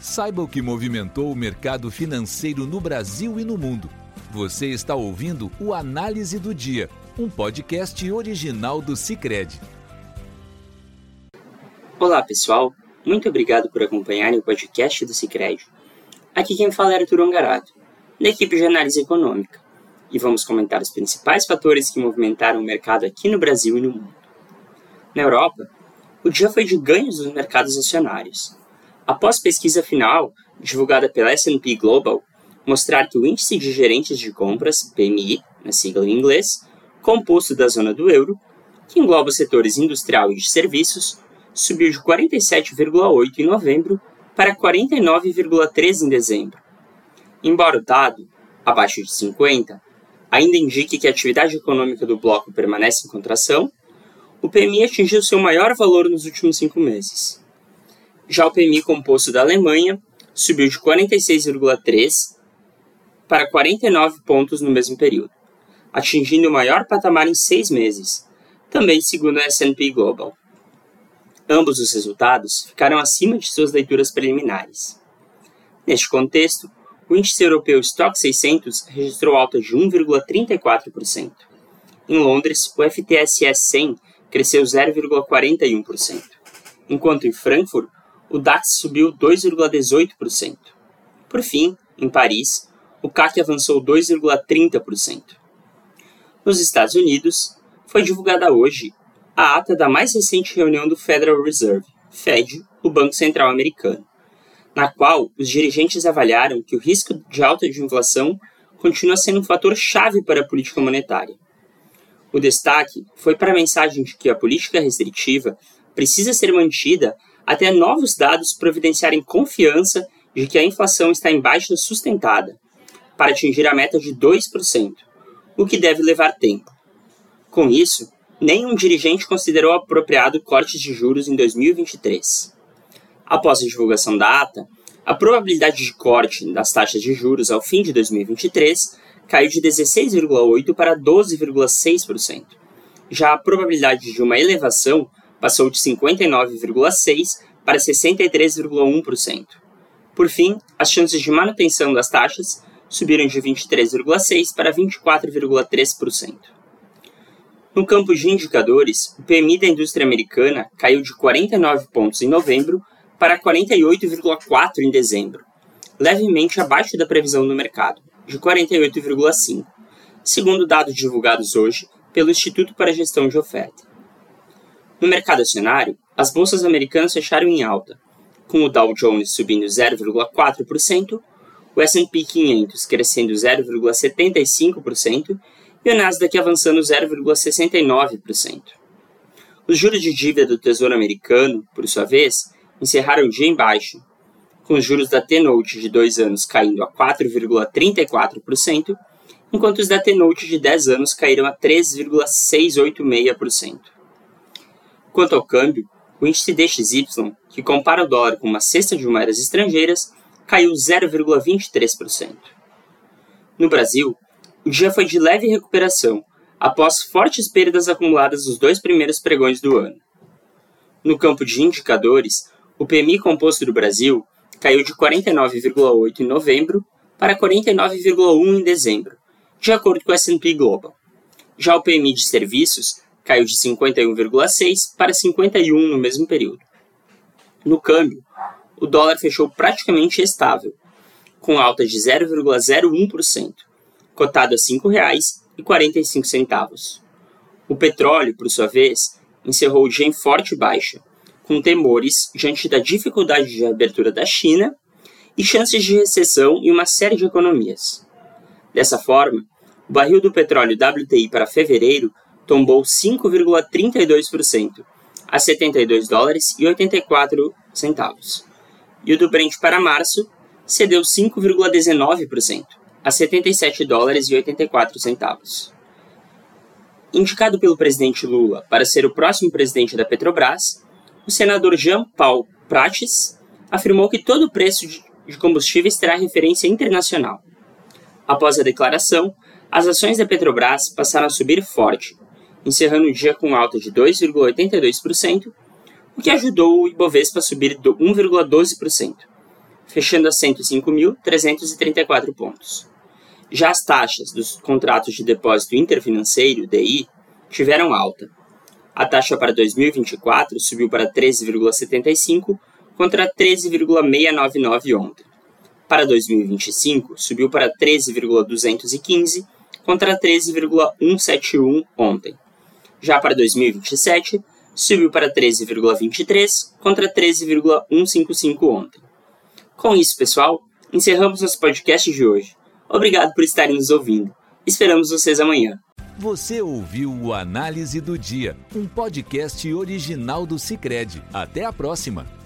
Saiba o que movimentou o mercado financeiro no Brasil e no mundo. Você está ouvindo o Análise do Dia, um podcast original do Cicred. Olá, pessoal. Muito obrigado por acompanharem o podcast do Cicred. Aqui quem fala é Arthur Ongarato, da equipe de análise econômica, e vamos comentar os principais fatores que movimentaram o mercado aqui no Brasil e no mundo. Na Europa, o dia foi de ganhos dos mercados acionários. Após pesquisa final, divulgada pela S&P Global, mostrar que o índice de gerentes de compras, PMI, na sigla em inglês, composto da zona do euro, que engloba os setores industrial e de serviços, subiu de 47,8 em novembro para 49,3 em dezembro. Embora o dado, abaixo de 50, ainda indique que a atividade econômica do bloco permanece em contração, o PMI atingiu seu maior valor nos últimos cinco meses. Já o PMI composto da Alemanha subiu de 46,3 para 49 pontos no mesmo período, atingindo o maior patamar em seis meses, também segundo a S&P Global. Ambos os resultados ficaram acima de suas leituras preliminares. Neste contexto, o índice europeu Stock 600 registrou alta de 1,34%. Em Londres, o FTSE 100 cresceu 0,41%, enquanto em Frankfurt o DAX subiu 2,18%. Por fim, em Paris, o CAC avançou 2,30%. Nos Estados Unidos, foi divulgada hoje a ata da mais recente reunião do Federal Reserve, Fed, o Banco Central Americano, na qual os dirigentes avaliaram que o risco de alta de inflação continua sendo um fator chave para a política monetária. O destaque foi para a mensagem de que a política restritiva precisa ser mantida até novos dados providenciarem confiança de que a inflação está em baixa sustentada, para atingir a meta de 2%, o que deve levar tempo. Com isso, nenhum dirigente considerou apropriado cortes de juros em 2023. Após a divulgação da ata, a probabilidade de corte das taxas de juros ao fim de 2023 caiu de 16,8% para 12,6%. Já a probabilidade de uma elevação passou de 59,6% para 63,1%. Por fim, as chances de manutenção das taxas subiram de 23,6% para 24,3%. No campo de indicadores, o PMI da indústria americana caiu de 49 pontos em novembro para 48,4 em dezembro, levemente abaixo da previsão do mercado, de 48,5, segundo dados divulgados hoje pelo Instituto para a Gestão de Oferta. No mercado acionário, as bolsas americanas fecharam em alta, com o Dow Jones subindo 0,4%, o S&P 500 crescendo 0,75% e o Nasdaq avançando 0,69%. Os juros de dívida do Tesouro Americano, por sua vez, encerraram o dia em baixa, com os juros da T-Note de 2 anos caindo a 4,34%, enquanto os da T-Note de 10 anos caíram a 3,686%. Quanto ao câmbio, o índice DXY, que compara o dólar com uma cesta de moedas estrangeiras, caiu 0,23%. No Brasil, o dia foi de leve recuperação, após fortes perdas acumuladas nos dois primeiros pregões do ano. No campo de indicadores, o PMI composto do Brasil caiu de 49,8 em novembro para 49,1 em dezembro, de acordo com o S&P Global. Já o PMI de serviços caiu de 51,6 para 51 no mesmo período. No câmbio, o dólar fechou praticamente estável, com alta de 0,01%, cotado a R$ 5,45. O petróleo, por sua vez, encerrou o dia em forte baixa, com temores diante da dificuldade de abertura da China e chances de recessão em uma série de economias. Dessa forma, o barril do petróleo WTI para fevereiro tombou 5,32% a 72 dólares e 84 centavos. E o do Brent para março cedeu 5,19% a 77 dólares e 84 centavos. Indicado pelo presidente Lula para ser o próximo presidente da Petrobras, o senador Jean Paul Prates afirmou que todo o preço de combustíveis terá referência internacional. Após a declaração, as ações da Petrobras passaram a subir forte, encerrando o dia com alta de 2,82%, o que ajudou o Ibovespa a subir 1,12%, fechando a 105.334 pontos. Já as taxas dos contratos de depósito interfinanceiro, DI, tiveram alta. A taxa para 2024 subiu para 13,75 contra 13,699 ontem. Para 2025, subiu para 13,215 contra 13,171 ontem. Já para 2027, subiu para 13,23 contra 13,155 ontem. Com isso, pessoal, encerramos nosso podcast de hoje. Obrigado por estarem nos ouvindo. Esperamos vocês amanhã. Você ouviu o Análise do Dia, um podcast original do Cicred. Até a próxima!